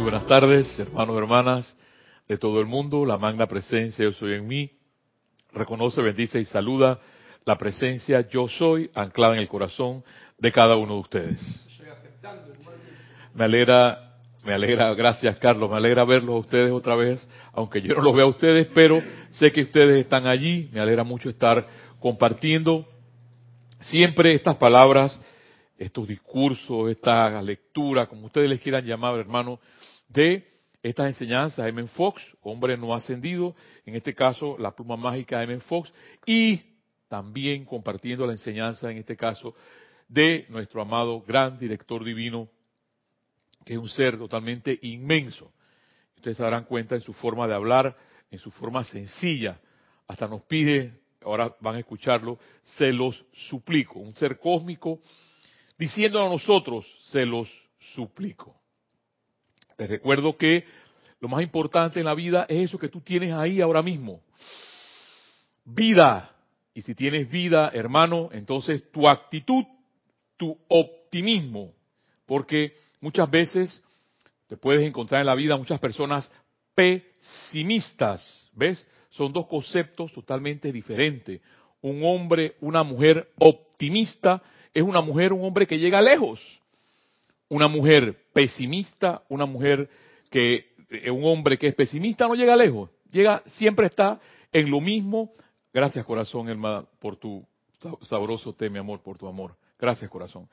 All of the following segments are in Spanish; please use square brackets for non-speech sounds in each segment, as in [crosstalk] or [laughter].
Muy buenas tardes, hermanos y hermanas de todo el mundo. La magna presencia Yo Soy en mí. Reconoce, bendice y saluda la presencia Yo Soy anclada en el corazón de cada uno de ustedes. Me alegra, me alegra, gracias Carlos, me alegra verlos a ustedes otra vez, aunque yo no los vea a ustedes, pero sé que ustedes están allí. Me alegra mucho estar compartiendo siempre estas palabras estos discursos, esta lectura, como ustedes les quieran llamar, hermano, de estas enseñanzas, M. Fox, hombre no ascendido, en este caso la pluma mágica de M. Fox, y también compartiendo la enseñanza, en este caso, de nuestro amado gran director divino, que es un ser totalmente inmenso. Ustedes se darán cuenta en su forma de hablar, en su forma sencilla, hasta nos pide, ahora van a escucharlo, se los suplico, un ser cósmico, diciendo a nosotros, se los suplico. Les recuerdo que lo más importante en la vida es eso que tú tienes ahí ahora mismo. Vida. Y si tienes vida, hermano, entonces tu actitud, tu optimismo, porque muchas veces te puedes encontrar en la vida muchas personas pesimistas, ¿ves? Son dos conceptos totalmente diferentes. Un hombre, una mujer optimista es una mujer, un hombre que llega lejos. Una mujer pesimista, una mujer que, eh, un hombre que es pesimista no llega lejos. Llega, siempre está en lo mismo. Gracias corazón, hermana, por tu sabroso té, mi amor, por tu amor. Gracias corazón.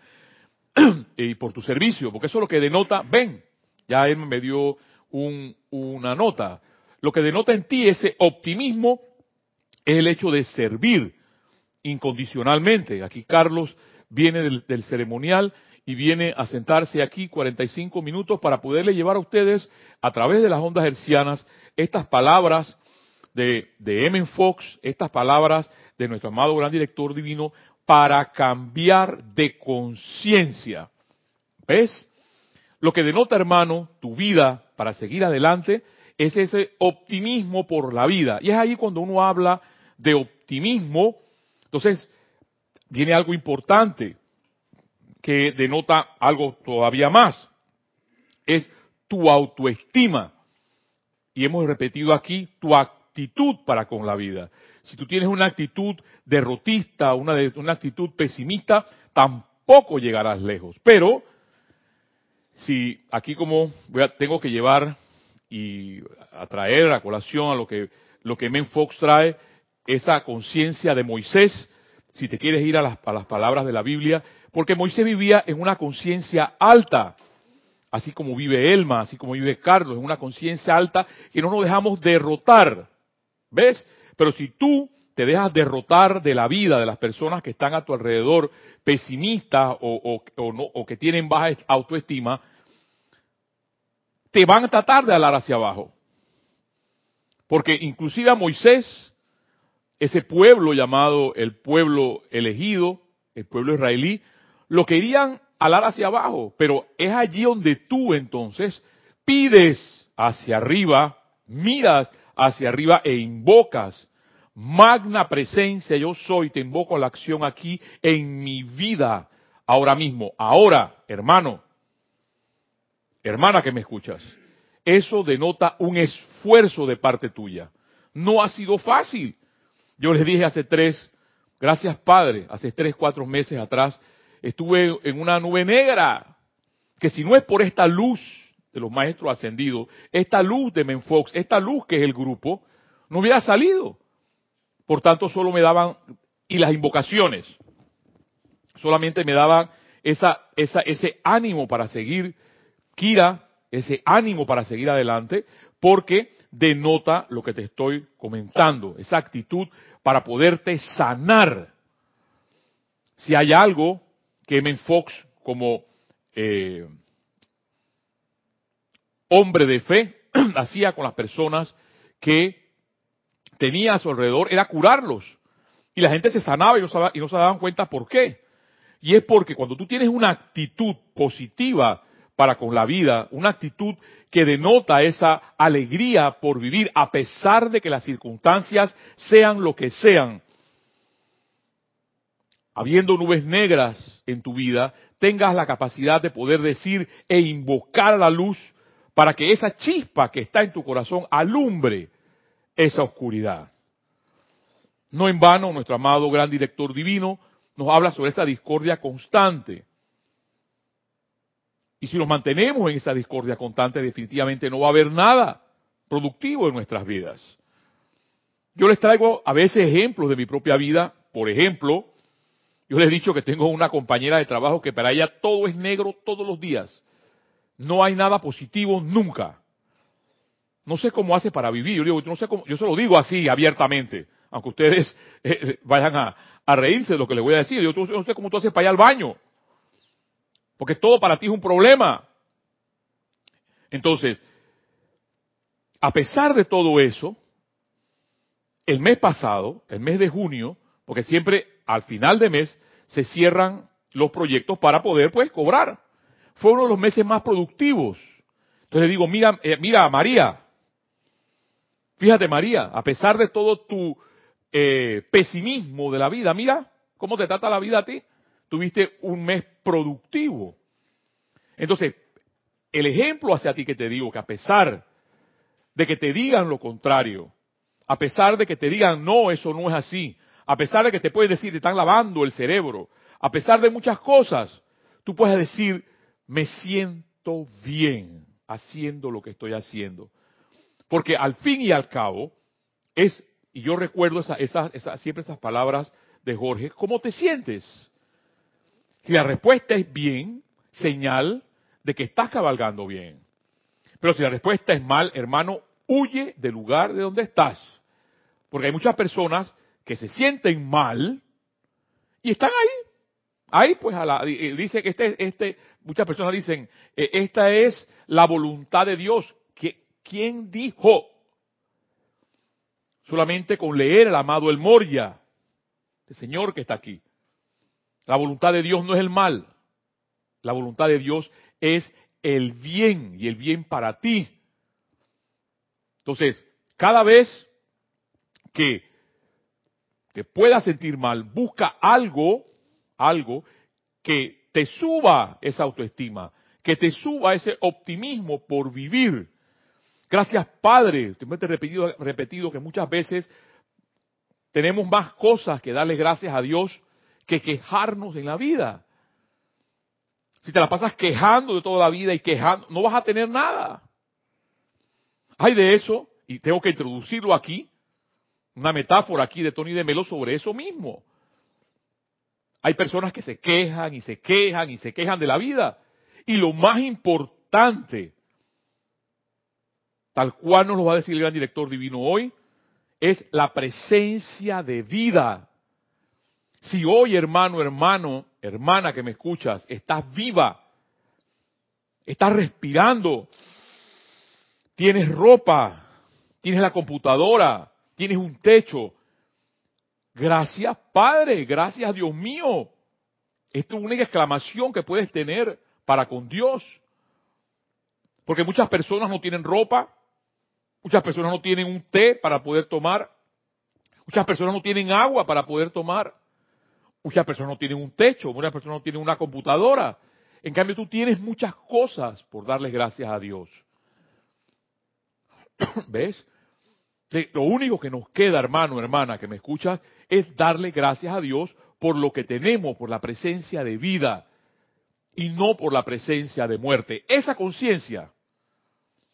[clears throat] y por tu servicio, porque eso es lo que denota, ven, ya él me dio un, una nota. Lo que denota en ti ese optimismo es el hecho de servir incondicionalmente. Aquí Carlos viene del, ceremonial y viene a sentarse aquí 45 minutos para poderle llevar a ustedes a través de las ondas hercianas estas palabras de, de. Fox, estas palabras de nuestro amado gran director divino para cambiar de conciencia. ¿Ves? Lo que denota, hermano, tu vida para seguir adelante es ese optimismo por la vida. Y es ahí cuando uno habla de optimismo. Entonces, viene algo importante que denota algo todavía más. Es tu autoestima. Y hemos repetido aquí tu actitud para con la vida. Si tú tienes una actitud derrotista, una, una actitud pesimista, tampoco llegarás lejos. Pero, si aquí como voy a, tengo que llevar y atraer a colación a lo que, lo que Men Fox trae, esa conciencia de Moisés, si te quieres ir a las, palabras de la Biblia, porque Moisés vivía en una conciencia alta, así como vive Elma, así como vive Carlos, en una conciencia alta que no nos dejamos derrotar. ¿Ves? Pero si tú te dejas derrotar de la vida de las personas que están a tu alrededor, pesimistas o, o que tienen baja autoestima, te van a tratar de alar hacia abajo. Porque inclusive a Moisés ese pueblo llamado el pueblo elegido, el pueblo israelí, lo querían alar hacia abajo, pero es allí donde tú entonces pides hacia arriba, miras hacia arriba e invocas. Magna presencia, yo soy, te invoco a la acción aquí en mi vida, ahora mismo. Ahora, hermano, hermana que me escuchas, eso denota un esfuerzo de parte tuya. No ha sido fácil. Yo les dije hace tres, gracias Padre, hace tres, cuatro meses atrás, estuve en una nube negra, que si no es por esta luz de los maestros ascendidos, esta luz de Menfox, esta luz que es el grupo, no hubiera salido. Por tanto, solo me daban, y las invocaciones, solamente me daban esa, esa, ese ánimo para seguir, Kira, ese ánimo para seguir adelante, porque denota lo que te estoy comentando, esa actitud para poderte sanar. Si hay algo que M. Fox como eh, hombre de fe [clears throat] hacía con las personas que tenía a su alrededor era curarlos. Y la gente se sanaba y no, y no se daban cuenta por qué. Y es porque cuando tú tienes una actitud positiva para con la vida, una actitud que denota esa alegría por vivir a pesar de que las circunstancias sean lo que sean. Habiendo nubes negras en tu vida, tengas la capacidad de poder decir e invocar a la luz para que esa chispa que está en tu corazón alumbre esa oscuridad. No en vano, nuestro amado gran director divino nos habla sobre esa discordia constante. Y si nos mantenemos en esa discordia constante, definitivamente no va a haber nada productivo en nuestras vidas. Yo les traigo a veces ejemplos de mi propia vida. Por ejemplo, yo les he dicho que tengo una compañera de trabajo que para ella todo es negro todos los días. No hay nada positivo nunca. No sé cómo hace para vivir. Yo, digo, no sé cómo, yo se lo digo así abiertamente, aunque ustedes [laughs] eh, vayan a, a, reírse de lo que les voy a decir. Yo no sé cómo tú haces para ir al baño. Porque todo para ti es un problema. Entonces, a pesar de todo eso, el mes pasado, el mes de junio, porque siempre al final de mes se cierran los proyectos para poder pues cobrar. Fue uno de los meses más productivos. Entonces le digo, mira, eh, mira María, fíjate María, a pesar de todo tu eh, pesimismo de la vida, mira cómo te trata la vida a ti. Tuviste un mes productivo. Entonces, el ejemplo hacia ti que te digo, que a pesar de que te digan lo contrario, a pesar de que te digan, no, eso no es así, a pesar de que te pueden decir, te están lavando el cerebro, a pesar de muchas cosas, tú puedes decir, me siento bien haciendo lo que estoy haciendo. Porque al fin y al cabo, es, y yo recuerdo esa, siempre esas palabras de Jorge, ¿cómo te sientes? Si la respuesta es bien, señal de que estás cabalgando bien. Pero si la respuesta es mal, hermano, huye del lugar de donde estás. Porque hay muchas personas que se sienten mal y están ahí. Ahí pues a la, dice que este, este, muchas personas dicen, eh, esta es la voluntad de Dios. ¿Quién dijo? Solamente con leer el amado El Moria, el Señor que está aquí. La voluntad de Dios no es el mal. La voluntad de Dios es el bien y el bien para ti. Entonces, cada vez que te puedas sentir mal, busca algo, algo que te suba esa autoestima, que te suba ese optimismo por vivir. Gracias, Padre. Te he repetido, repetido que muchas veces tenemos más cosas que darle gracias a Dios que quejarnos en la vida. Si te la pasas quejando de toda la vida y quejando, no vas a tener nada. Hay de eso, y tengo que introducirlo aquí, una metáfora aquí de Tony de Melo sobre eso mismo. Hay personas que se quejan y se quejan y se quejan de la vida. Y lo más importante, tal cual nos lo va a decir el gran director divino hoy, es la presencia de vida. Si hoy, hermano, hermano, hermana que me escuchas, estás viva, estás respirando, tienes ropa, tienes la computadora, tienes un techo. Gracias, Padre, gracias, Dios mío. Es una exclamación que puedes tener para con Dios. Porque muchas personas no tienen ropa, muchas personas no tienen un té para poder tomar, muchas personas no tienen agua para poder tomar, muchas personas no tienen un techo, muchas personas no tienen una computadora. En cambio, tú tienes muchas cosas por darles gracias a Dios. [coughs] ¿Ves? Lo único que nos queda, hermano, hermana, que me escuchas, es darle gracias a Dios por lo que tenemos, por la presencia de vida y no por la presencia de muerte. Esa conciencia,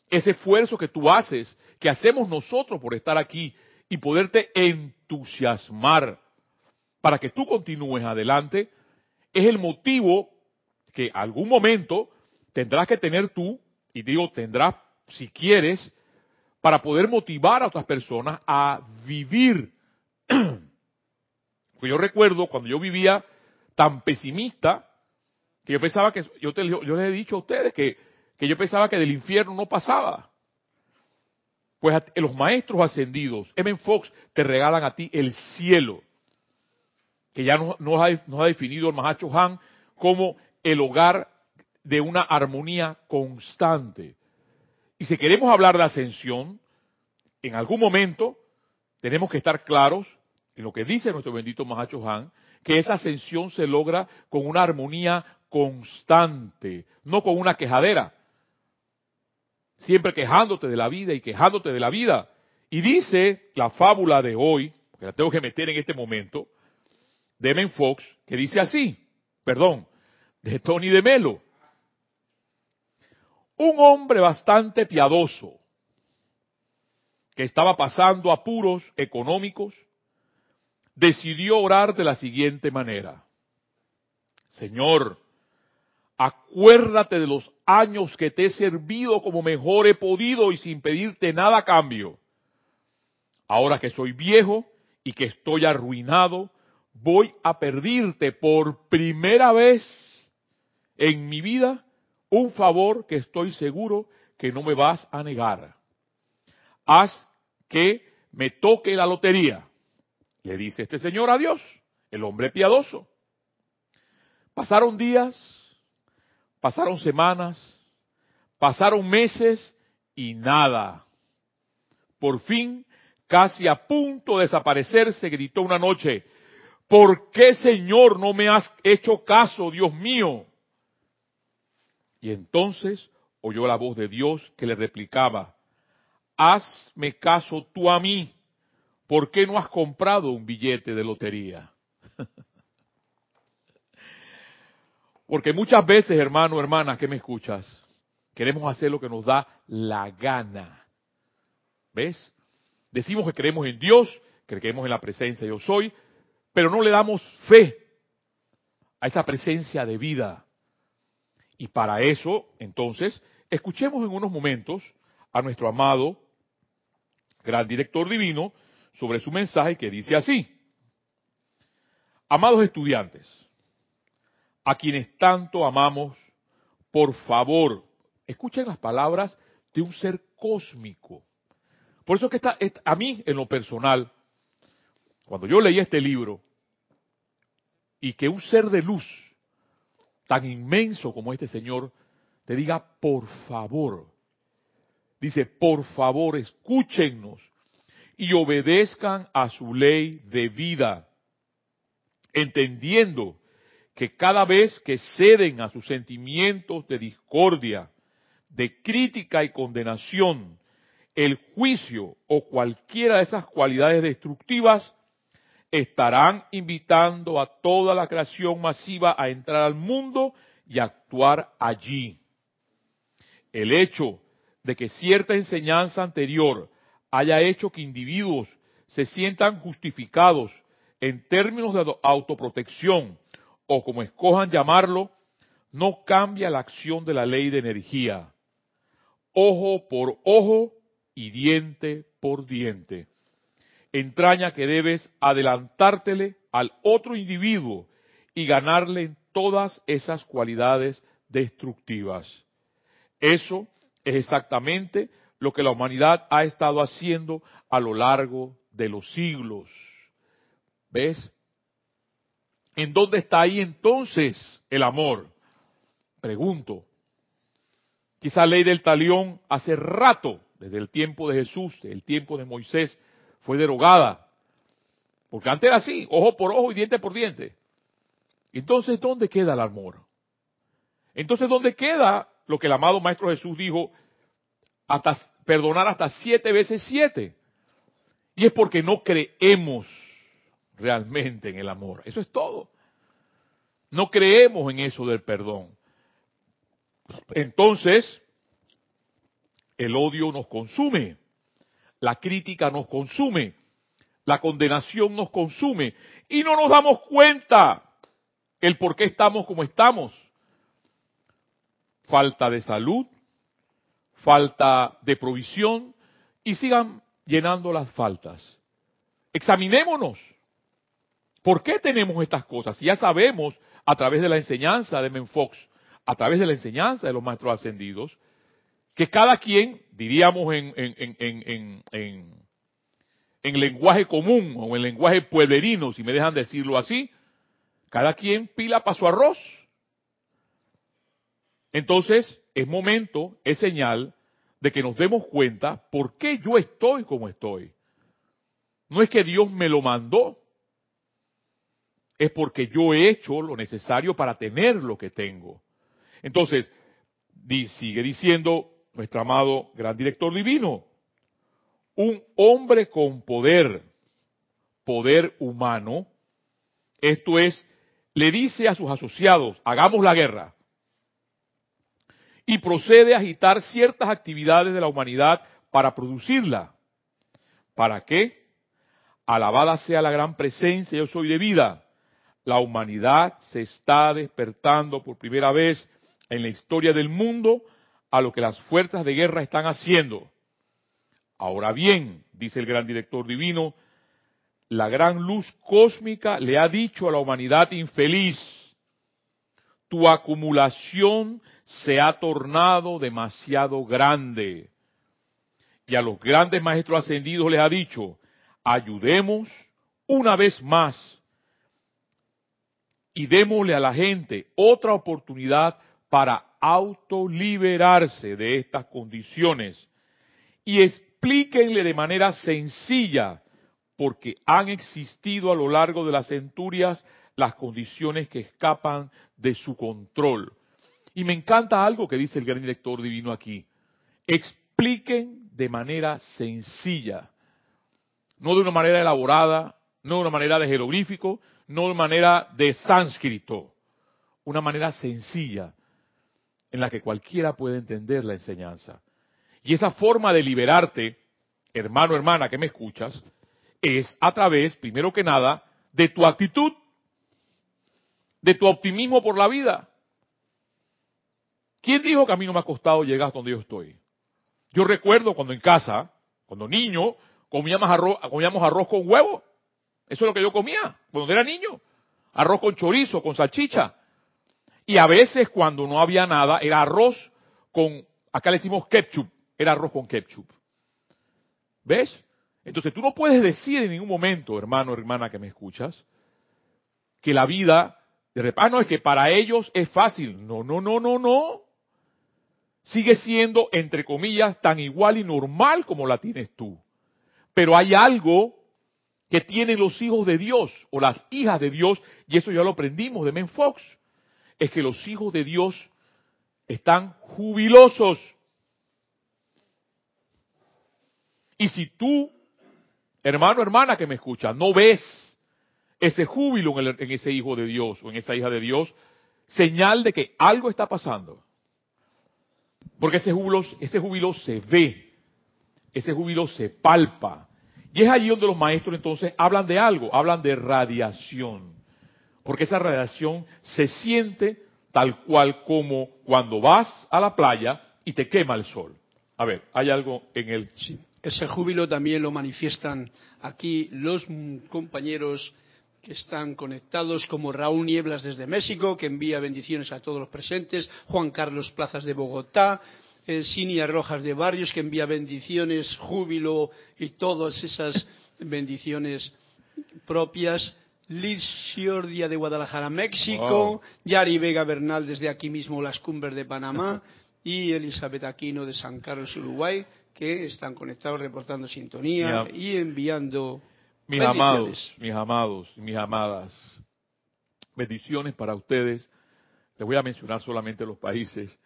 ese esfuerzo que tú haces, que hacemos nosotros por estar aquí y poderte entusiasmar para que tú continúes adelante, es el motivo que algún momento tendrás que tener tú, y digo tendrás si quieres, para poder motivar a otras personas a vivir. [clears throat] Yo recuerdo cuando yo vivía tan pesimista, que yo pensaba que, yo, yo les he dicho a ustedes que, que yo pensaba que del infierno no pasaba. Pues los maestros ascendidos, M. Fox, te regalan a ti el cielo, que ya nos, ha definido el Mahacho Han como el hogar de una armonía constante. Y si queremos hablar de ascensión, en algún momento tenemos que estar claros en lo que dice nuestro bendito Mahacho Han, que esa ascensión se logra con una armonía constante, no con una quejadera, siempre quejándote de la vida y quejándote de la vida. Y dice la fábula de hoy, que la tengo que meter en este momento, de Men Fox, que dice así, perdón, de Tony de Melo. Un hombre bastante piadoso, que estaba pasando apuros económicos, decidió orar de la siguiente manera. Señor, acuérdate de los años que te he servido como mejor he podido y sin pedirte nada a cambio. Ahora que soy viejo y que estoy arruinado, voy a pedirte por primera vez en mi vida un favor que estoy seguro que no me vas a negar. Haz que me toque la lotería. Le dice este señor a Dios, el hombre piadoso. Pasaron días, pasaron semanas, pasaron meses y nada. Por fin, casi a punto de desaparecerse, gritó una noche, ¿por qué Señor no me has hecho caso, Dios mío? Y entonces oyó la voz de Dios que le replicaba, hazme caso tú a mí, ¿por qué no has comprado un billete de lotería? [laughs] Porque muchas veces, hermano, hermana, que me escuchas, queremos hacer lo que nos da la gana. ¿Ves? Decimos que creemos en Dios, que creemos en la presencia yo soy, pero no le damos fe a esa presencia de vida. Y para eso, entonces, escuchemos en unos momentos a nuestro amado gran director divino sobre su mensaje que dice así. Amados estudiantes, a quienes tanto amamos, por favor, escuchen las palabras de un ser cósmico. Por eso que está, a mí, en lo personal, cuando yo leí este libro, y que un ser de luz tan inmenso como este Señor te diga, por favor, dice, por favor, escúchennos y obedezcan a su ley de vida, entendiendo que cada vez que ceden a sus sentimientos de discordia, de crítica y condenación, el juicio o cualquiera de esas cualidades destructivas, estarán invitando a toda la creación masiva a entrar al mundo y actuar allí. El hecho de que cierta enseñanza anterior haya hecho que individuos se sientan justificados en términos de autoprotección o como escojan llamarlo, no cambia la acción de la ley de energía. Ojo por ojo y diente por diente. Entraña que debes adelantártele al otro individuo y ganarle todas esas cualidades destructivas. Eso es exactamente lo que la humanidad ha estado haciendo a lo largo de los siglos. ¿Ves? ¿En dónde está ahí entonces el amor? Pregunto. Quizá ley del talión hace rato, desde el tiempo de Jesús, el tiempo de Moisés, fue derogada. Porque antes era así, ojo por ojo y diente por diente. Entonces, ¿dónde queda el amor? Entonces, ¿dónde queda lo que el amado Maestro Jesús dijo, hasta perdonar hasta siete veces siete? Y es porque no creemos realmente en el amor. Eso es todo. No creemos en eso del perdón. Entonces, el odio nos consume, la crítica nos consume, la condenación nos consume y no nos damos cuenta el por qué estamos como estamos. Falta de salud, falta de provisión y sigan llenando las faltas. Examinémonos. ¿Por qué tenemos estas cosas? Ya sabemos a través de la enseñanza de Menfox, a través de la enseñanza de los maestros ascendidos, que cada quien, diríamos en, en, en, lenguaje común o en lenguaje pueblerino, si me dejan decirlo así, cada quien pila para su arroz. Entonces, es momento, es señal de que nos demos cuenta por qué yo estoy como estoy. No es que Dios me lo mandó, es porque yo he hecho lo necesario para tener lo que tengo. Entonces, sigue diciendo nuestro amado gran director divino. Un hombre con poder, poder humano, esto es, le dice a sus asociados, hagamos la guerra, y procede a agitar ciertas actividades de la humanidad para producirla. ¿Para qué? Alabada sea la gran presencia, yo soy de vida. La humanidad se está despertando por primera vez en la historia del mundo a lo que las fuerzas de guerra están haciendo. Ahora bien, dice el gran director divino, la gran luz cósmica le ha dicho a la humanidad infeliz, tu acumulación se ha tornado demasiado grande. Y a los grandes maestros ascendidos les ha dicho, ayudemos una vez más y démosle a la gente otra oportunidad para autoliberarse de estas condiciones y explíquenle de manera sencilla porque han existido a lo largo de las centurias las condiciones que escapan de su control. Y me encanta algo que dice el gran director divino aquí. Expliquen de manera sencilla, no de una manera elaborada, no de una manera de jeroglífico, no de manera de sánscrito, una manera sencilla en la que cualquiera puede entender la enseñanza. Y esa forma de liberarte, hermano, hermana, que me escuchas, es a través, primero que nada, de tu actitud, de tu optimismo por la vida. ¿Quién dijo que a mí no me ha costado llegar donde yo estoy? Yo recuerdo cuando en casa, cuando niño, comíamos arroz, comíamos arroz con huevo. Eso es lo que yo comía cuando era niño. Arroz con chorizo, con salchicha. Y a veces cuando no había nada, era arroz con, acá le decimos ketchup, era arroz con ketchup. ¿Ves? Entonces tú no puedes decir en ningún momento, hermano o hermana que me escuchas, que la vida, de ah, no, es que para ellos es fácil. No, no, no, no, no. Sigue siendo, entre comillas, tan igual y normal como la tienes tú. Pero hay algo que tienen los hijos de Dios o las hijas de Dios, y eso ya lo aprendimos de Men Fox, es que los hijos de Dios están jubilosos. Y si tú, hermano, hermana que me escucha, no ves ese júbilo en, en, ese hijo de Dios o en esa hija de Dios, señal de que algo está pasando. Porque ese júbilo, ese júbilo se ve, ese júbilo se palpa, y es allí donde los maestros entonces hablan de algo, hablan de radiación. Porque esa radiación se siente tal cual como cuando vas a la playa y te quema el sol. A ver, hay algo en el... Sí. Ese júbilo también lo manifiestan aquí los compañeros que están conectados, como Raúl Nieblas desde México, que envía bendiciones a todos los presentes, Juan Carlos Plazas de Bogotá, el Sinia Rojas de Barrios, que envía bendiciones, júbilo y todas esas bendiciones propias. Liz Shiordia de Guadalajara, México. Yari Vega Bernal desde aquí mismo, Las Cumbres de Panamá. [laughs] y Elizabeth Aquino de San Carlos, Uruguay, que están conectados reportando sintonía y enviando mis amados, mis amados mis amadas. Bendiciones para ustedes. Les voy a mencionar solamente los países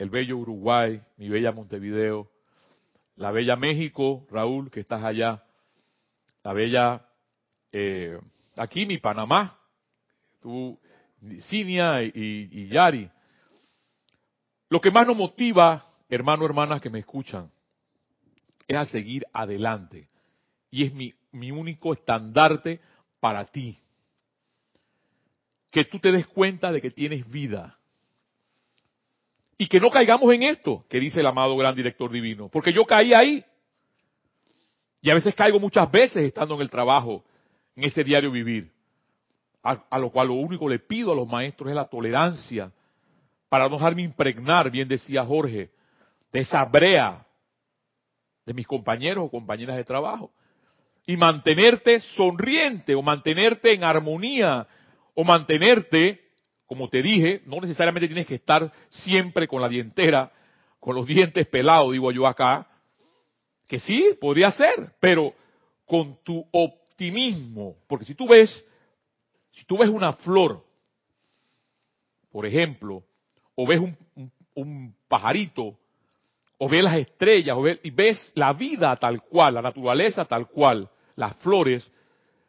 el bello Uruguay, mi bella Montevideo, la bella México, Raúl, que estás allá, la bella, eh, aquí mi Panamá, tú, Cinia y, Yari. Lo que más nos motiva, hermano, hermanas que me escuchan, es a seguir adelante. Y es mi, mi único estandarte para ti. Que tú te des cuenta de que tienes vida y que no caigamos en esto, que dice el amado gran director divino, porque yo caí ahí. Y a veces caigo muchas veces estando en el trabajo, en ese diario vivir. A, lo cual lo único le pido a los maestros es la tolerancia, para no dejarme impregnar, bien decía Jorge, de esa brea de mis compañeros o compañeras de trabajo. Y mantenerte sonriente o mantenerte en armonía o mantenerte como te dije, no necesariamente tienes que estar siempre con la dientera, con los dientes pelados, digo yo acá, que sí, podría ser, pero con tu optimismo, porque si tú ves, si tú ves una flor, por ejemplo, o ves un, un pajarito, o ves las estrellas, o ves, y ves la vida tal cual, la naturaleza tal cual, las flores,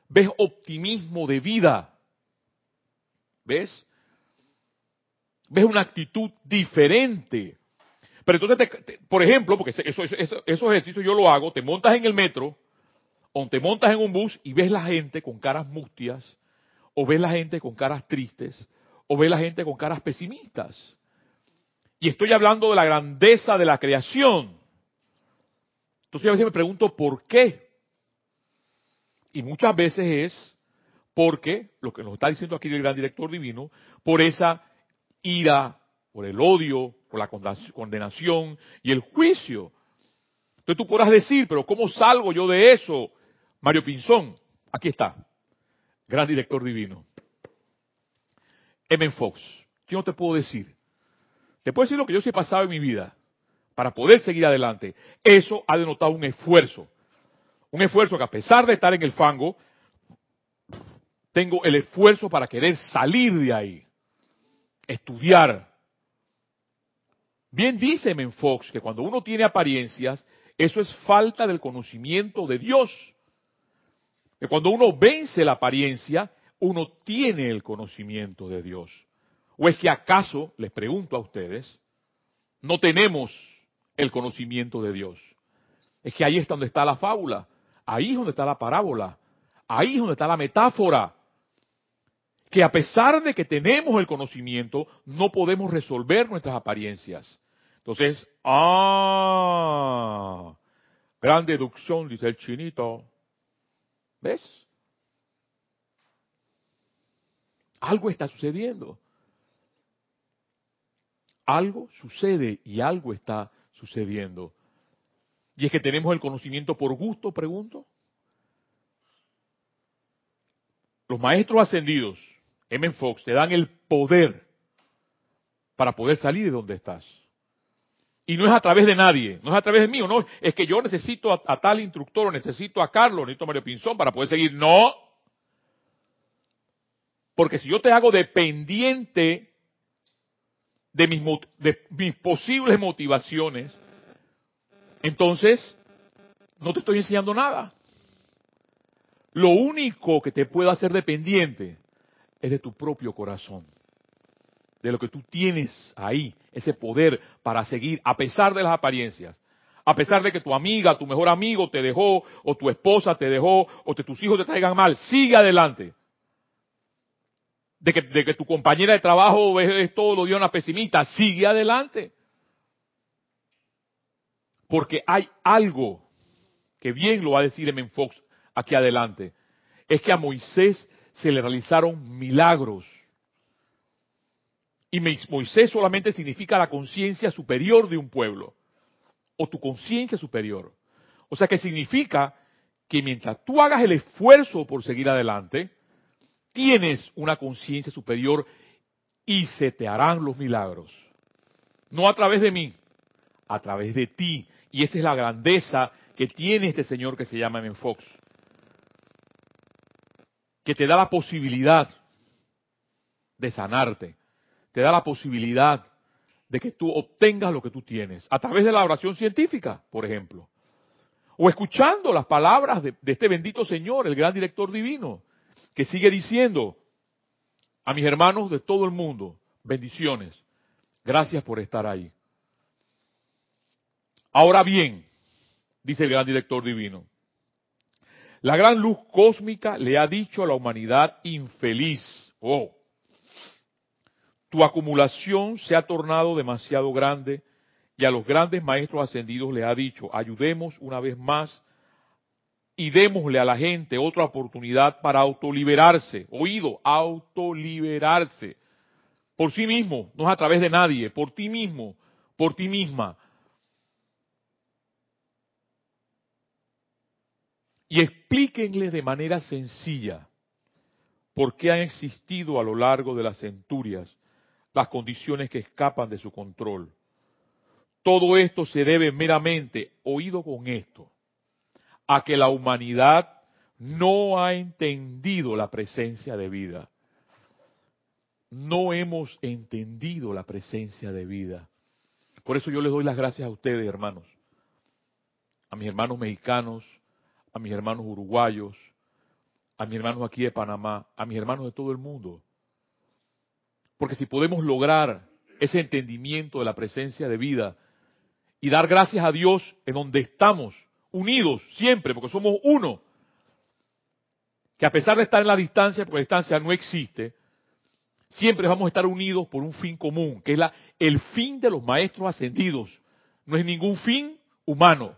ves optimismo de vida. ¿Ves? Ves una actitud diferente. Pero entonces, por ejemplo, porque eso, eso, esos ejercicios yo lo hago, te montas en el metro, o te montas en un bus y ves la gente con caras mustias, o ves la gente con caras tristes, o ves la gente con caras pesimistas. Y estoy hablando de la grandeza de la creación. Entonces a veces me pregunto por qué. Y muchas veces es porque, lo que nos está diciendo aquí el gran director divino, por esa ira, por el odio, por la condenación y el juicio. Entonces tú podrás decir, pero ¿cómo salgo yo de eso? Mario Pinzón, aquí está, gran director divino. M. Fox, ¿qué no te puedo decir? Te puedo decir lo que yo sí he pasado en mi vida para poder seguir adelante. Eso ha denotado un esfuerzo. Un esfuerzo que a pesar de estar en el fango, tengo el esfuerzo para querer salir de ahí. Estudiar. Bien dice Fox que cuando uno tiene apariencias, eso es falta del conocimiento de Dios. Que cuando uno vence la apariencia, uno tiene el conocimiento de Dios. ¿O es que acaso, les pregunto a ustedes, no tenemos el conocimiento de Dios? Es que ahí es donde está la fábula, ahí es donde está la parábola, ahí es donde está la metáfora. Que a pesar de que tenemos el conocimiento, no podemos resolver nuestras apariencias. Entonces, ah, gran deducción, dice el chinito. ¿Ves? Algo está sucediendo. Algo sucede y algo está sucediendo. Y es que tenemos el conocimiento por gusto, pregunto. Los maestros ascendidos, M. Fox, te dan el poder para poder salir de donde estás. Y no es a través de nadie, no es a través de mí, no, es que yo necesito a, tal instructor, o necesito a Carlos, necesito a Mario Pinzón para poder seguir. No, porque si yo te hago dependiente de mis, de mis posibles motivaciones, entonces no te estoy enseñando nada. Lo único que te puedo hacer dependiente es de tu propio corazón, de lo que tú tienes ahí, ese poder para seguir, a pesar de las apariencias, a pesar de que tu amiga, tu mejor amigo te dejó, o tu esposa te dejó, o que tus hijos te traigan mal, sigue adelante de que, tu compañera de trabajo es, todo lo dio una pesimista, sigue adelante. Porque hay algo que bien lo va a decir M. Fox aquí adelante. Es que a Moisés se le realizaron milagros. Y Moisés solamente significa la conciencia superior de un pueblo. O tu conciencia superior. O sea que significa que mientras tú hagas el esfuerzo por seguir adelante, tienes una conciencia superior y se te harán los milagros. No a través de mí, a través de ti. Y esa es la grandeza que tiene este Señor que se llama M. Fox. Que te da la posibilidad de sanarte. Te da la posibilidad de que tú obtengas lo que tú tienes. A través de la oración científica, por ejemplo. O escuchando las palabras de, este bendito Señor, el gran director divino que sigue diciendo a mis hermanos de todo el mundo, bendiciones, gracias por estar ahí. Ahora bien, dice el gran director divino, la gran luz cósmica le ha dicho a la humanidad infeliz, oh, tu acumulación se ha tornado demasiado grande y a los grandes maestros ascendidos le ha dicho, ayudemos una vez más y démosle a la gente otra oportunidad para autoliberarse. Oído, autoliberarse. Por sí mismo, no es a través de nadie, por ti mismo, por ti misma. Y explíquenle de manera sencilla por qué han existido a lo largo de las centurias las condiciones que escapan de su control. Todo esto se debe meramente, oído con esto, a que la humanidad no ha entendido la presencia de vida. No hemos entendido la presencia de vida. Por eso yo les doy las gracias a ustedes, hermanos, a mis hermanos mexicanos, a mis hermanos uruguayos, a mis hermanos aquí de Panamá, a mis hermanos de todo el mundo. Porque si podemos lograr ese entendimiento de la presencia de vida y dar gracias a Dios en donde estamos, unidos siempre, porque somos uno, que a pesar de estar en la distancia, porque la distancia no existe, siempre vamos a estar unidos por un fin común, que es el fin de los maestros ascendidos. No es ningún fin humano.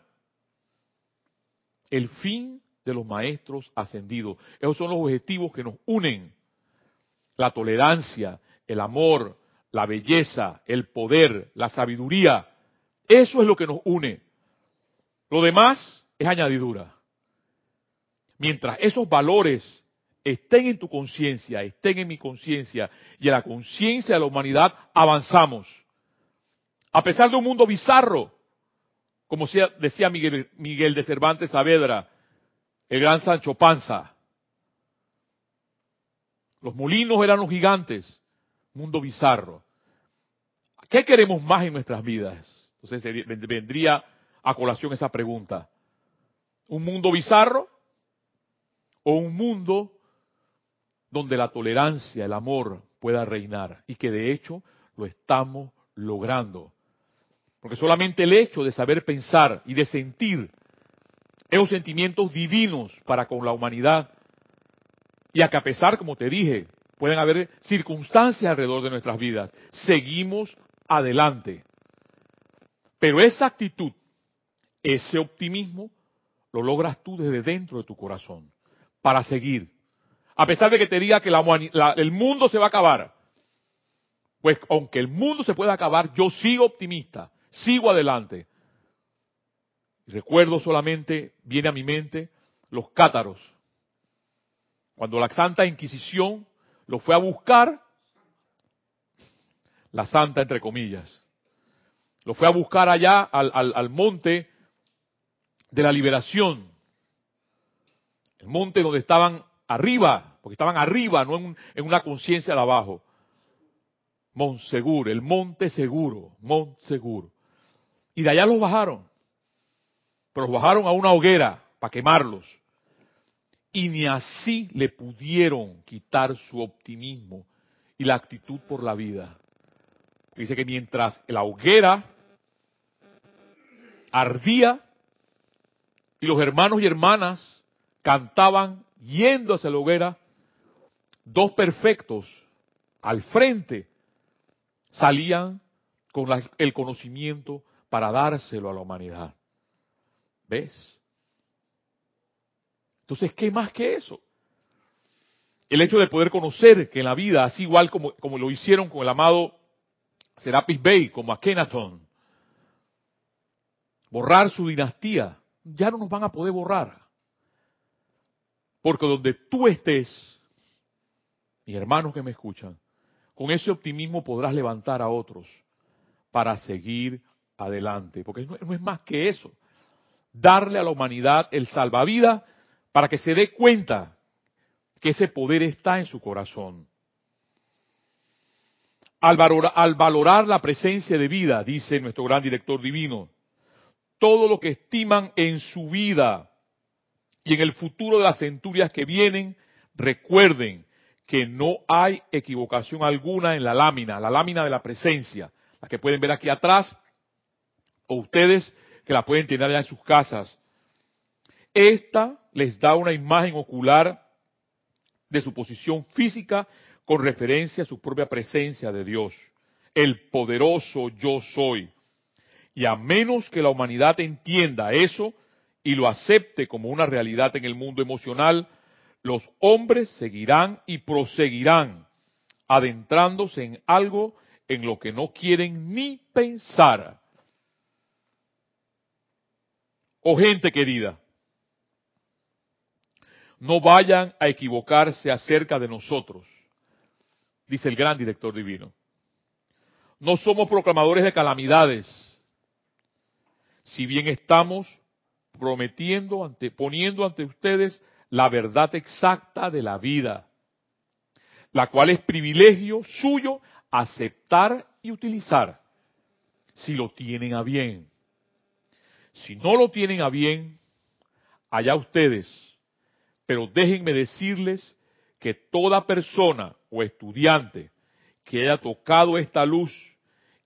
El fin de los maestros ascendidos. Esos son los objetivos que nos unen. La tolerancia, el amor, la belleza, el poder, la sabiduría. Eso es lo que nos une. Lo demás es añadidura. Mientras esos valores estén en tu conciencia, estén en mi conciencia y en la conciencia de la humanidad, avanzamos. A pesar de un mundo bizarro, como decía Miguel, Miguel de Cervantes Saavedra, el gran Sancho Panza. Los molinos eran los gigantes, mundo bizarro. ¿Qué queremos más en nuestras vidas? Entonces vendría a colación esa pregunta. ¿Un mundo bizarro o un mundo donde la tolerancia, el amor pueda reinar y que de hecho lo estamos logrando. Porque solamente el hecho de saber pensar y de sentir esos sentimientos divinos para con la humanidad y a que a pesar, como te dije, pueden haber circunstancias alrededor de nuestras vidas, seguimos adelante. Pero esa actitud, ese optimismo, lo logras tú desde dentro de tu corazón, para seguir, a pesar de que te diga que el mundo se va a acabar. Pues aunque el mundo se pueda acabar, yo sigo optimista, sigo adelante. Recuerdo solamente, viene a mi mente, los cátaros. Cuando la Santa Inquisición lo fue a buscar, la Santa entre comillas, lo fue a buscar allá al, al monte de la liberación, el monte donde estaban arriba, porque estaban arriba, no en, una conciencia de abajo. Monsegur, el monte seguro, seguro. Y de allá los bajaron. Pero los bajaron a una hoguera para quemarlos. Y ni así le pudieron quitar su optimismo y la actitud por la vida. Dice que mientras la hoguera ardía y los hermanos y hermanas cantaban yendo hacia la hoguera, dos perfectos al frente salían con el conocimiento para dárselo a la humanidad. ¿Ves? Entonces, ¿qué más que eso? El hecho de poder conocer que en la vida, así igual como, como lo hicieron con el amado Serapis Bey, como Kenaton, borrar su dinastía, ya no nos van a poder borrar. Porque donde tú estés, mis hermanos que me escuchan, con ese optimismo podrás levantar a otros para seguir adelante. Porque no, es más que eso. Darle a la humanidad el salvavidas para que se dé cuenta que ese poder está en su corazón. Al valorar, al valorar, la presencia de vida, dice nuestro gran director divino, todo lo que estiman en su vida y en el futuro de las centurias que vienen, recuerden que no hay equivocación alguna en la lámina, la lámina de la presencia, la que pueden ver aquí atrás, o ustedes que la pueden tener allá en sus casas. Esta les da una imagen ocular de su posición física con referencia a su propia presencia de Dios, el poderoso yo soy. Y a menos que la humanidad entienda eso, y lo acepte como una realidad en el mundo emocional, los hombres seguirán y proseguirán adentrándose en algo en lo que no quieren ni pensar. Oh gente querida, no vayan a equivocarse acerca de nosotros, dice el gran director divino. No somos proclamadores de calamidades, si bien estamos prometiendo, ante, poniendo ante ustedes la verdad exacta de la vida, la cual es privilegio suyo aceptar y utilizar. si lo tienen a bien. Si no lo tienen a bien, allá ustedes. Pero déjenme decirles que toda persona o estudiante que haya tocado esta luz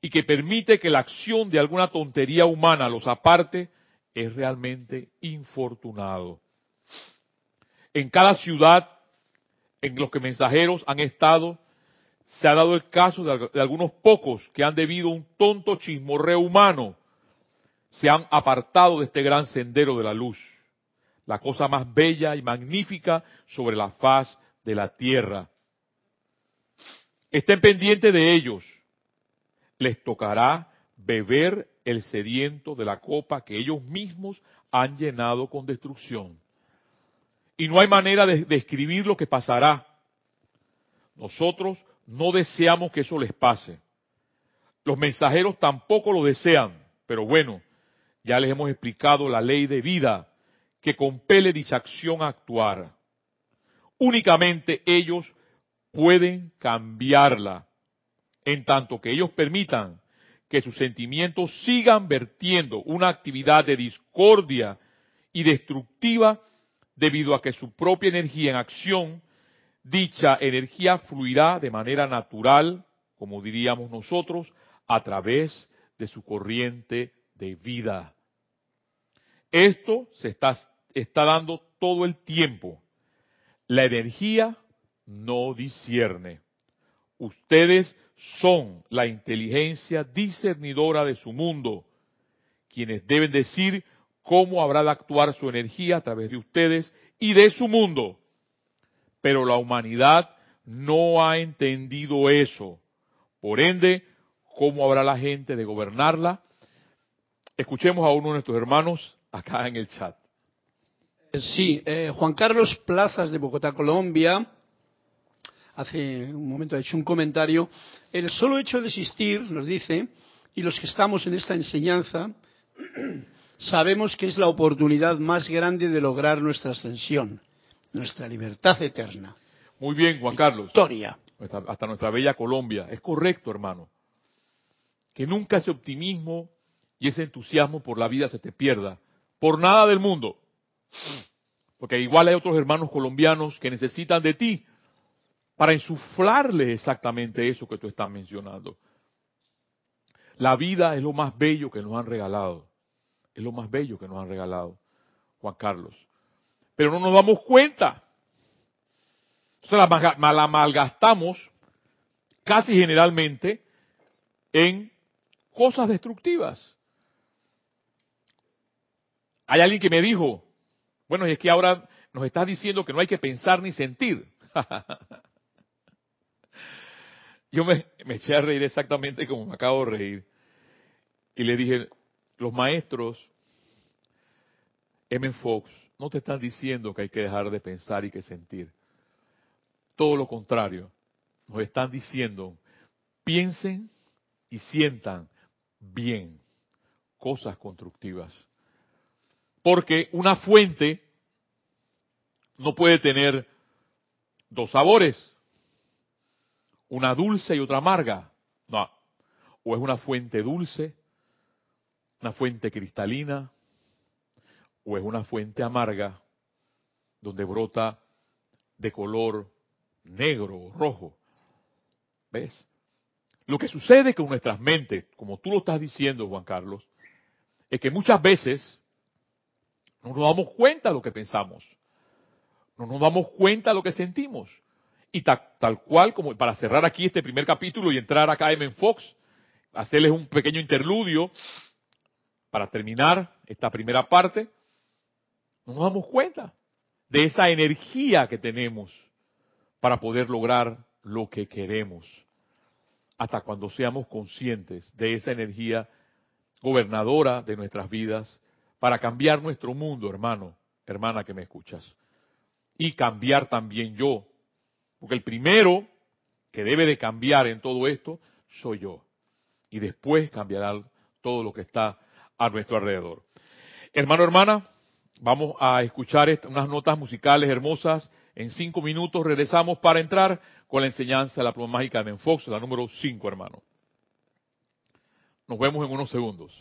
y que permite que la acción de alguna tontería humana los aparte, es realmente infortunado. En cada ciudad en los que mensajeros han estado, se ha dado el caso de, algunos pocos que han debido a un tonto chismorreo humano, se han apartado de este gran sendero de la luz, la cosa más bella y magnífica sobre la faz de la tierra. Estén pendientes de ellos. Les tocará beber el sediento de la copa que ellos mismos han llenado con destrucción. Y no hay manera de describir lo que pasará. Nosotros no deseamos que eso les pase. Los mensajeros tampoco lo desean, pero bueno, ya les hemos explicado la ley de vida que compele dicha acción a actuar. Únicamente ellos pueden cambiarla, en tanto que ellos permitan que sus sentimientos sigan vertiendo una actividad de discordia y destructiva debido a que su propia energía en acción dicha energía fluirá de manera natural, como diríamos nosotros, a través de su corriente de vida. Esto se está, está dando todo el tiempo. La energía no discierne. Ustedes son la inteligencia discernidora de su mundo, quienes deben decir cómo habrá de actuar su energía a través de ustedes y de su mundo pero la humanidad no ha entendido eso. Por ende, ¿cómo habrá la gente de gobernarla? Escuchemos a uno de nuestros hermanos acá en el chat. Sí, eh, Juan Carlos Plazas de Bogotá, Colombia, hace un momento ha hecho un comentario. El solo hecho de existir, nos dice, y los que estamos en esta enseñanza, [clears throat] sabemos que es la oportunidad más grande de lograr nuestra ascensión nuestra libertad eterna. Muy bien, Juan Carlos. Historia. Hasta nuestra bella Colombia. Es correcto, hermano. Que nunca ese optimismo y ese entusiasmo por la vida se te pierda. Por nada del mundo. Porque igual hay otros hermanos colombianos que necesitan de ti para insuflarles exactamente eso que tú estás mencionando. La vida es lo más bello que nos han regalado. Es lo más bello que nos han regalado, Juan Carlos pero no nos damos cuenta. Entonces la, la malgastamos casi generalmente en cosas destructivas. Hay alguien que me dijo, bueno, y es que ahora nos estás diciendo que no hay que pensar ni sentir. [laughs] Yo me, eché a reír exactamente como me acabo de reír. Y le dije, los maestros, M. Fox, no te están diciendo que hay que dejar de pensar y que sentir. Todo lo contrario, nos están diciendo, piensen y sientan bien cosas constructivas. Porque una fuente no puede tener dos sabores, una dulce y otra amarga. No, o es una fuente dulce, una fuente cristalina, o es una fuente amarga donde brota de color negro o rojo. ¿Ves? Lo que sucede con nuestras mentes, como tú lo estás diciendo, Juan Carlos, es que muchas veces no nos damos cuenta de lo que pensamos, no nos damos cuenta de lo que sentimos. Y tal, cual como para cerrar aquí este primer capítulo y entrar acá en Fox, hacerles un pequeño interludio para terminar esta primera parte, no nos damos cuenta de esa energía que tenemos para poder lograr lo que queremos. Hasta cuando seamos conscientes de esa energía gobernadora de nuestras vidas para cambiar nuestro mundo, hermano, hermana que me escuchas. Y cambiar también yo. Porque el primero que debe de cambiar en todo esto soy yo. Y después cambiará todo lo que está a nuestro alrededor. Hermano, hermana, Vamos a escuchar unas notas musicales hermosas. En cinco minutos regresamos para entrar con la enseñanza de la pluma mágica de Menfox, la número cinco, hermano. Nos vemos en unos segundos.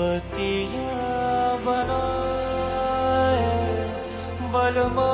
पतिया बनो बलमा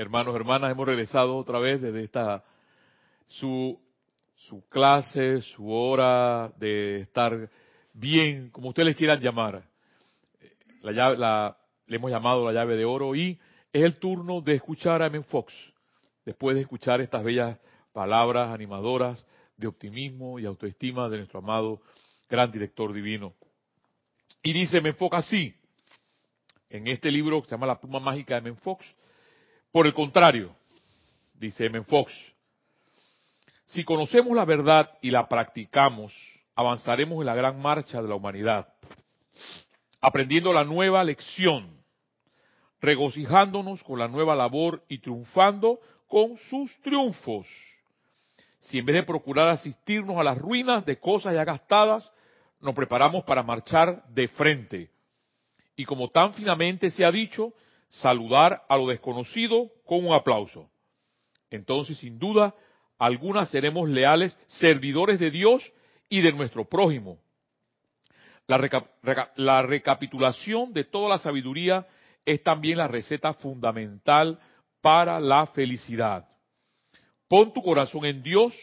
hermanos, hermanas, hemos regresado otra vez desde esta su su clase, su hora de estar bien, como ustedes les quieran llamar. La llave, la, le hemos llamado la llave de oro y es el turno de escuchar a M. Fox, después de escuchar estas bellas palabras animadoras de optimismo y autoestima de nuestro amado gran director divino. Y dice, me enfoca así, en este libro que se llama La pluma mágica de Men Fox. Por el contrario, dice Men Fox, si conocemos la verdad y la practicamos, avanzaremos en la gran marcha de la humanidad, aprendiendo la nueva lección, regocijándonos con la nueva labor y triunfando con sus triunfos. Si en vez de procurar asistirnos a las ruinas de cosas ya gastadas, nos preparamos para marchar de frente, y como tan finamente se ha dicho, saludar a lo desconocido con un aplauso. Entonces, sin duda alguna, seremos leales servidores de Dios y de nuestro prójimo. La recapitulación de toda la sabiduría es también la receta fundamental para la felicidad. Pon tu corazón en Dios,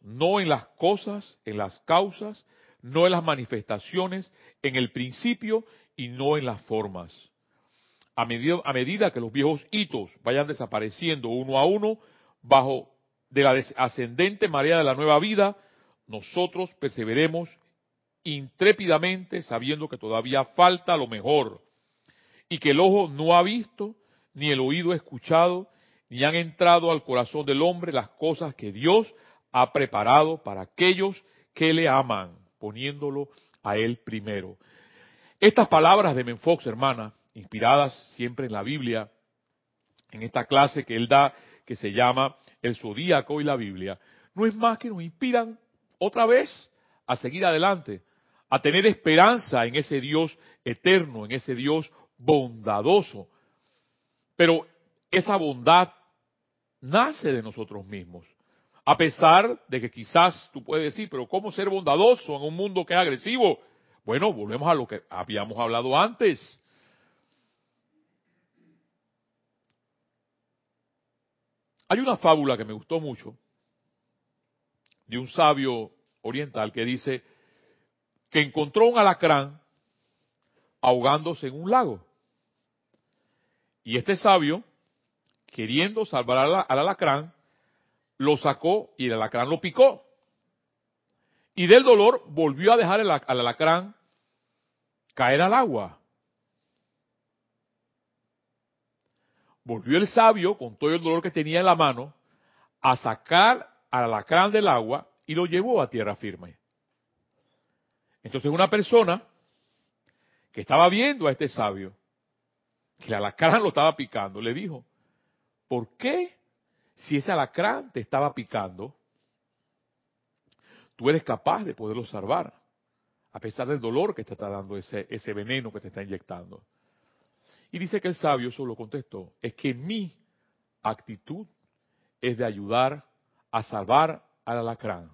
no en las cosas, en las causas, no en las manifestaciones, en el principio y no en las formas. A medida, que los viejos hitos vayan desapareciendo uno a uno, bajo de la ascendente marea de la nueva vida, nosotros perseveremos intrépidamente sabiendo que todavía falta lo mejor y que el ojo no ha visto, ni el oído escuchado, ni han entrado al corazón del hombre las cosas que Dios ha preparado para aquellos que le aman, poniéndolo a él primero. Estas palabras de Menfox, hermana, inspiradas siempre en la Biblia, en esta clase que él da, que se llama El Zodíaco y la Biblia, no es más que nos inspiran otra vez a seguir adelante, a tener esperanza en ese Dios eterno, en ese Dios bondadoso. Pero esa bondad nace de nosotros mismos. A pesar de que quizás tú puedes decir, pero ¿cómo ser bondadoso en un mundo que es agresivo? Bueno, volvemos a lo que habíamos hablado antes. Hay una fábula que me gustó mucho de un sabio oriental que dice que encontró un alacrán ahogándose en un lago. Y este sabio, queriendo salvar al, alacrán, lo sacó y el alacrán lo picó. Y del dolor volvió a dejar al alacrán caer al agua. Volvió el sabio, con todo el dolor que tenía en la mano, a sacar al alacrán del agua y lo llevó a tierra firme. Entonces una persona que estaba viendo a este sabio, que el alacrán lo estaba picando, le dijo, ¿por qué si ese alacrán te estaba picando, tú eres capaz de poderlo salvar? a pesar del dolor que te está dando ese, ese veneno que te está inyectando. Y dice que el sabio solo contestó, es que mi actitud es de ayudar a salvar al alacrán.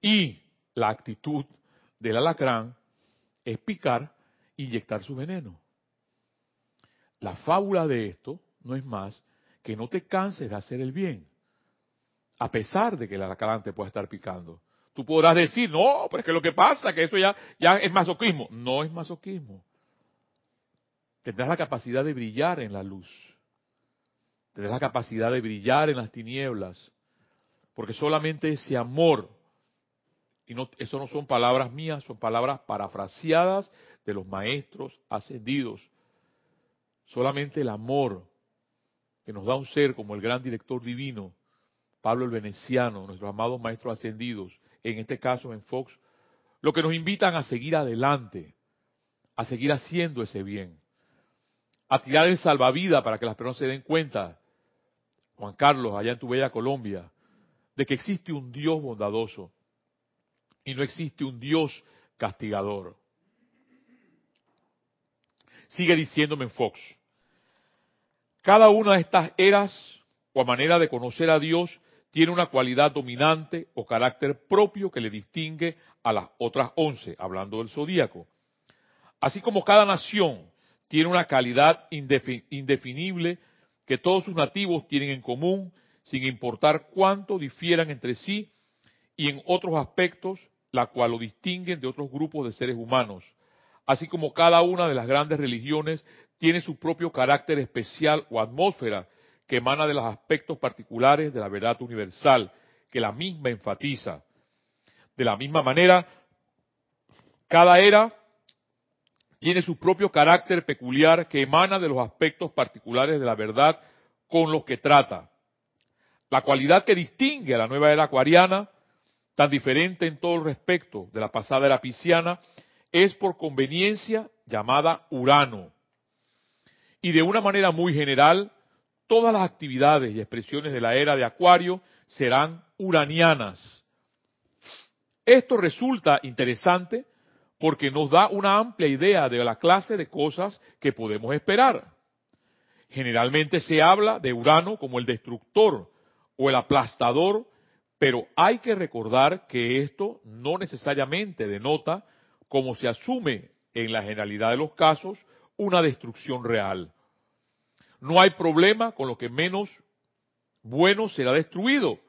Y la actitud del alacrán es picar, inyectar su veneno. La fábula de esto no es más que no te canses de hacer el bien, a pesar de que el alacrán te pueda estar picando. Tú podrás decir, no, pero es que lo que pasa que eso ya, ya es masoquismo. No es masoquismo. Tendrás la capacidad de brillar en la luz. Tendrás la capacidad de brillar en las tinieblas. Porque solamente ese amor, y no, eso no son palabras mías, son palabras parafraseadas de los maestros ascendidos. Solamente el amor que nos da un ser como el gran director divino, Pablo el Veneciano, nuestros amados maestros ascendidos, en este caso en Fox, lo que nos invitan a seguir adelante, a seguir haciendo ese bien, a tirar el salvavidas para que las personas se den cuenta, Juan Carlos, allá en tu bella Colombia, de que existe un Dios bondadoso y no existe un Dios castigador. Sigue diciéndome en Fox, cada una de estas eras o manera de conocer a Dios tiene una cualidad dominante o carácter propio que le distingue a las otras once, hablando del zodíaco. Así como cada nación tiene una calidad indefinible que todos sus nativos tienen en común, sin importar cuánto difieran entre sí y en otros aspectos, la cual lo distinguen de otros grupos de seres humanos. Así como cada una de las grandes religiones tiene su propio carácter especial o atmósfera que emana de los aspectos particulares de la verdad universal, que la misma enfatiza. De la misma manera, cada era tiene su propio carácter peculiar que emana de los aspectos particulares de la verdad con los que trata. La cualidad que distingue a la nueva era acuariana, tan diferente en todo respecto de la pasada era pisciana, es por conveniencia llamada Urano. Y de una manera muy general, todas las actividades y expresiones de la era de Acuario serán uranianas. Esto resulta interesante porque nos da una amplia idea de la clase de cosas que podemos esperar. Generalmente se habla de Urano como el destructor o el aplastador, pero hay que recordar que esto no necesariamente denota, como se asume en la generalidad de los casos, una destrucción real. No hay problema con lo que menos bueno será destruido,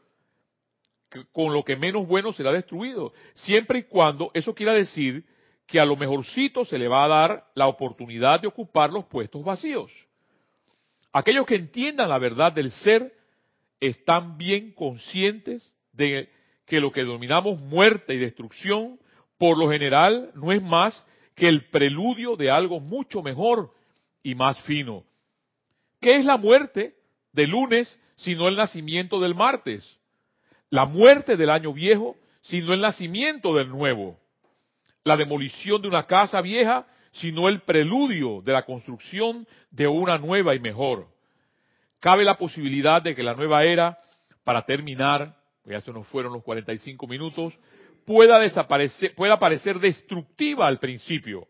con lo que menos bueno será destruido, siempre y cuando eso quiera decir que a lo mejorcito se le va a dar la oportunidad de ocupar los puestos vacíos. Aquellos que entiendan la verdad del ser están bien conscientes de que lo que denominamos muerte y destrucción, por lo general, no es más que el preludio de algo mucho mejor y más fino. ¿Qué es la muerte del lunes sino el nacimiento del martes? La muerte del año viejo sino el nacimiento del nuevo la demolición de una casa vieja, sino el preludio de la construcción de una nueva y mejor. Cabe la posibilidad de que la nueva era, para terminar, ya se nos fueron los 45 minutos, pueda desaparecer, pueda parecer destructiva al principio.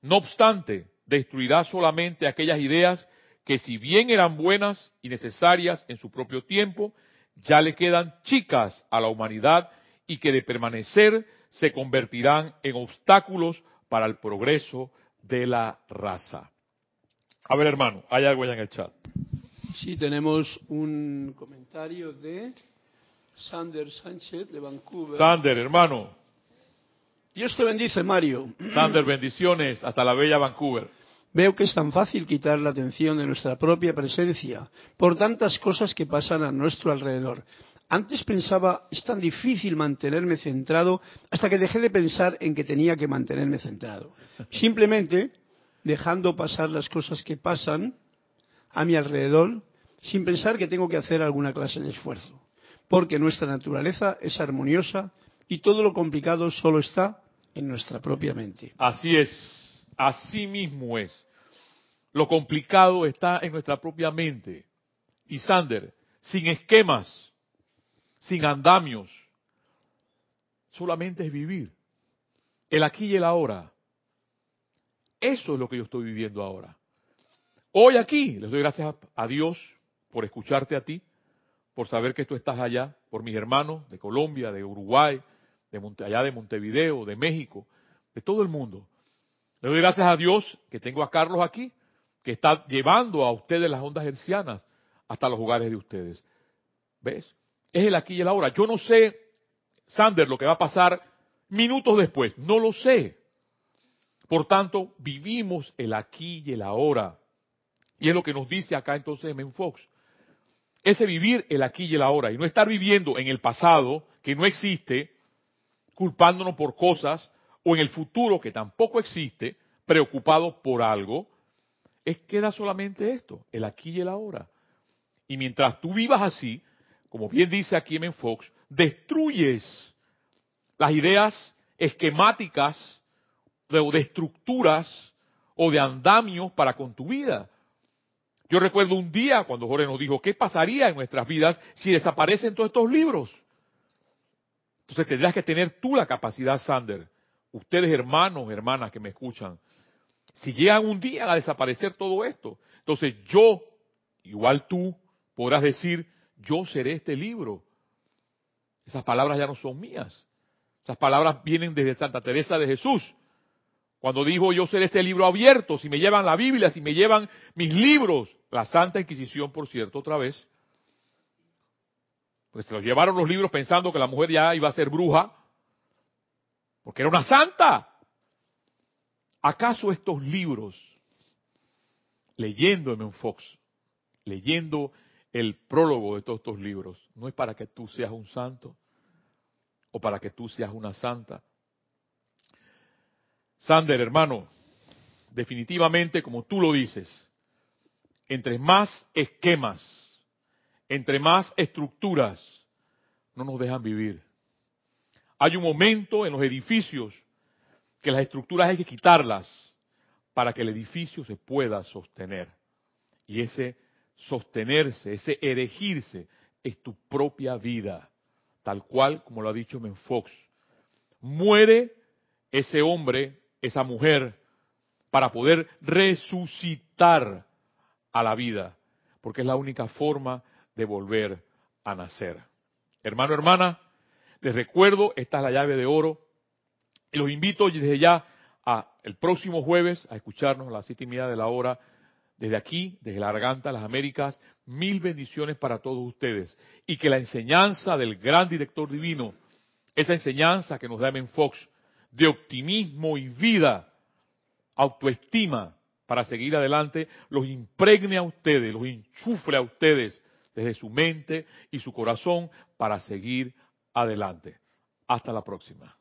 No obstante, destruirá solamente aquellas ideas que si bien eran buenas y necesarias en su propio tiempo, ya le quedan chicas a la humanidad y que de permanecer se convertirán en obstáculos para el progreso de la raza. A ver, hermano, hay algo allá en el chat. Sí, tenemos un comentario de Sander Sánchez de Vancouver. Sander, hermano. Dios te bendice, Mario. Sander, bendiciones hasta la bella Vancouver. Veo que es tan fácil quitar la atención de nuestra propia presencia por tantas cosas que pasan a nuestro alrededor. Antes pensaba, es tan difícil mantenerme centrado hasta que dejé de pensar en que tenía que mantenerme centrado. Simplemente dejando pasar las cosas que pasan a mi alrededor sin pensar que tengo que hacer alguna clase de esfuerzo. Porque nuestra naturaleza es armoniosa y todo lo complicado solo está en nuestra propia mente. Así es, así mismo es. Lo complicado está en nuestra propia mente. Y Sander, sin esquemas, sin andamios. Solamente es vivir. El aquí y el ahora. Eso es lo que yo estoy viviendo ahora. Hoy aquí les doy gracias a Dios por escucharte a ti, por saber que tú estás allá, por mis hermanos de Colombia, de Uruguay, de allá de Montevideo, de México, de todo el mundo. Le doy gracias a Dios que tengo a Carlos aquí, que está llevando a ustedes las ondas hercianas hasta los hogares de ustedes. ¿Ves? Es el aquí y el ahora. Yo no sé, Sander, lo que va a pasar minutos después. No lo sé. Por tanto, vivimos el aquí y el ahora. Y es lo que nos dice acá entonces Men Fox. Ese vivir el aquí y el ahora y no estar viviendo en el pasado que no existe, culpándonos por cosas, o en el futuro que tampoco existe, preocupados por algo, es que era solamente esto, el aquí y el ahora. Y mientras tú vivas así, como bien dice aquí en Fox, destruyes las ideas esquemáticas de, de estructuras o de andamios para con tu vida. Yo recuerdo un día cuando Jorge nos dijo, ¿qué pasaría en nuestras vidas si desaparecen todos estos libros? Entonces tendrás que tener tú la capacidad, Sander, ustedes hermanos, hermanas que me escuchan, si llegan un día a desaparecer todo esto, entonces yo, igual tú, podrás decir, yo seré este libro. Esas palabras ya no son mías. Esas palabras vienen desde Santa Teresa de Jesús, Cuando dijo yo seré este libro abierto, si me llevan la Biblia, si me llevan mis libros, la Santa Inquisición, por cierto, otra vez, pues se los llevaron los libros pensando que la mujer ya iba a ser bruja, porque era una santa. ¿Acaso estos libros, leyendo M. Fox, leyendo el prólogo de todos estos libros, no es para que tú seas un santo o para que tú seas una santa? Sander, hermano, definitivamente, como tú lo dices, entre más esquemas, entre más estructuras, no nos dejan vivir. Hay un momento en los edificios que las estructuras hay que quitarlas para que el edificio se pueda sostener. Y ese sostenerse, ese erigirse, es tu propia vida, tal cual como lo ha dicho Menfox. Muere ese hombre esa mujer para poder resucitar a la vida, porque es la única forma de volver a nacer. Hermano, hermana, les recuerdo, esta es la llave de oro, y los invito desde ya a el próximo jueves a escucharnos a las siete y media de la hora, desde aquí, desde la garganta, las Américas, mil bendiciones para todos ustedes, y que la enseñanza del gran director divino, esa enseñanza que nos da Men Fox, de optimismo y vida, autoestima para seguir adelante, los impregne a ustedes, los enchufle a ustedes desde su mente y su corazón para seguir adelante. Hasta la próxima.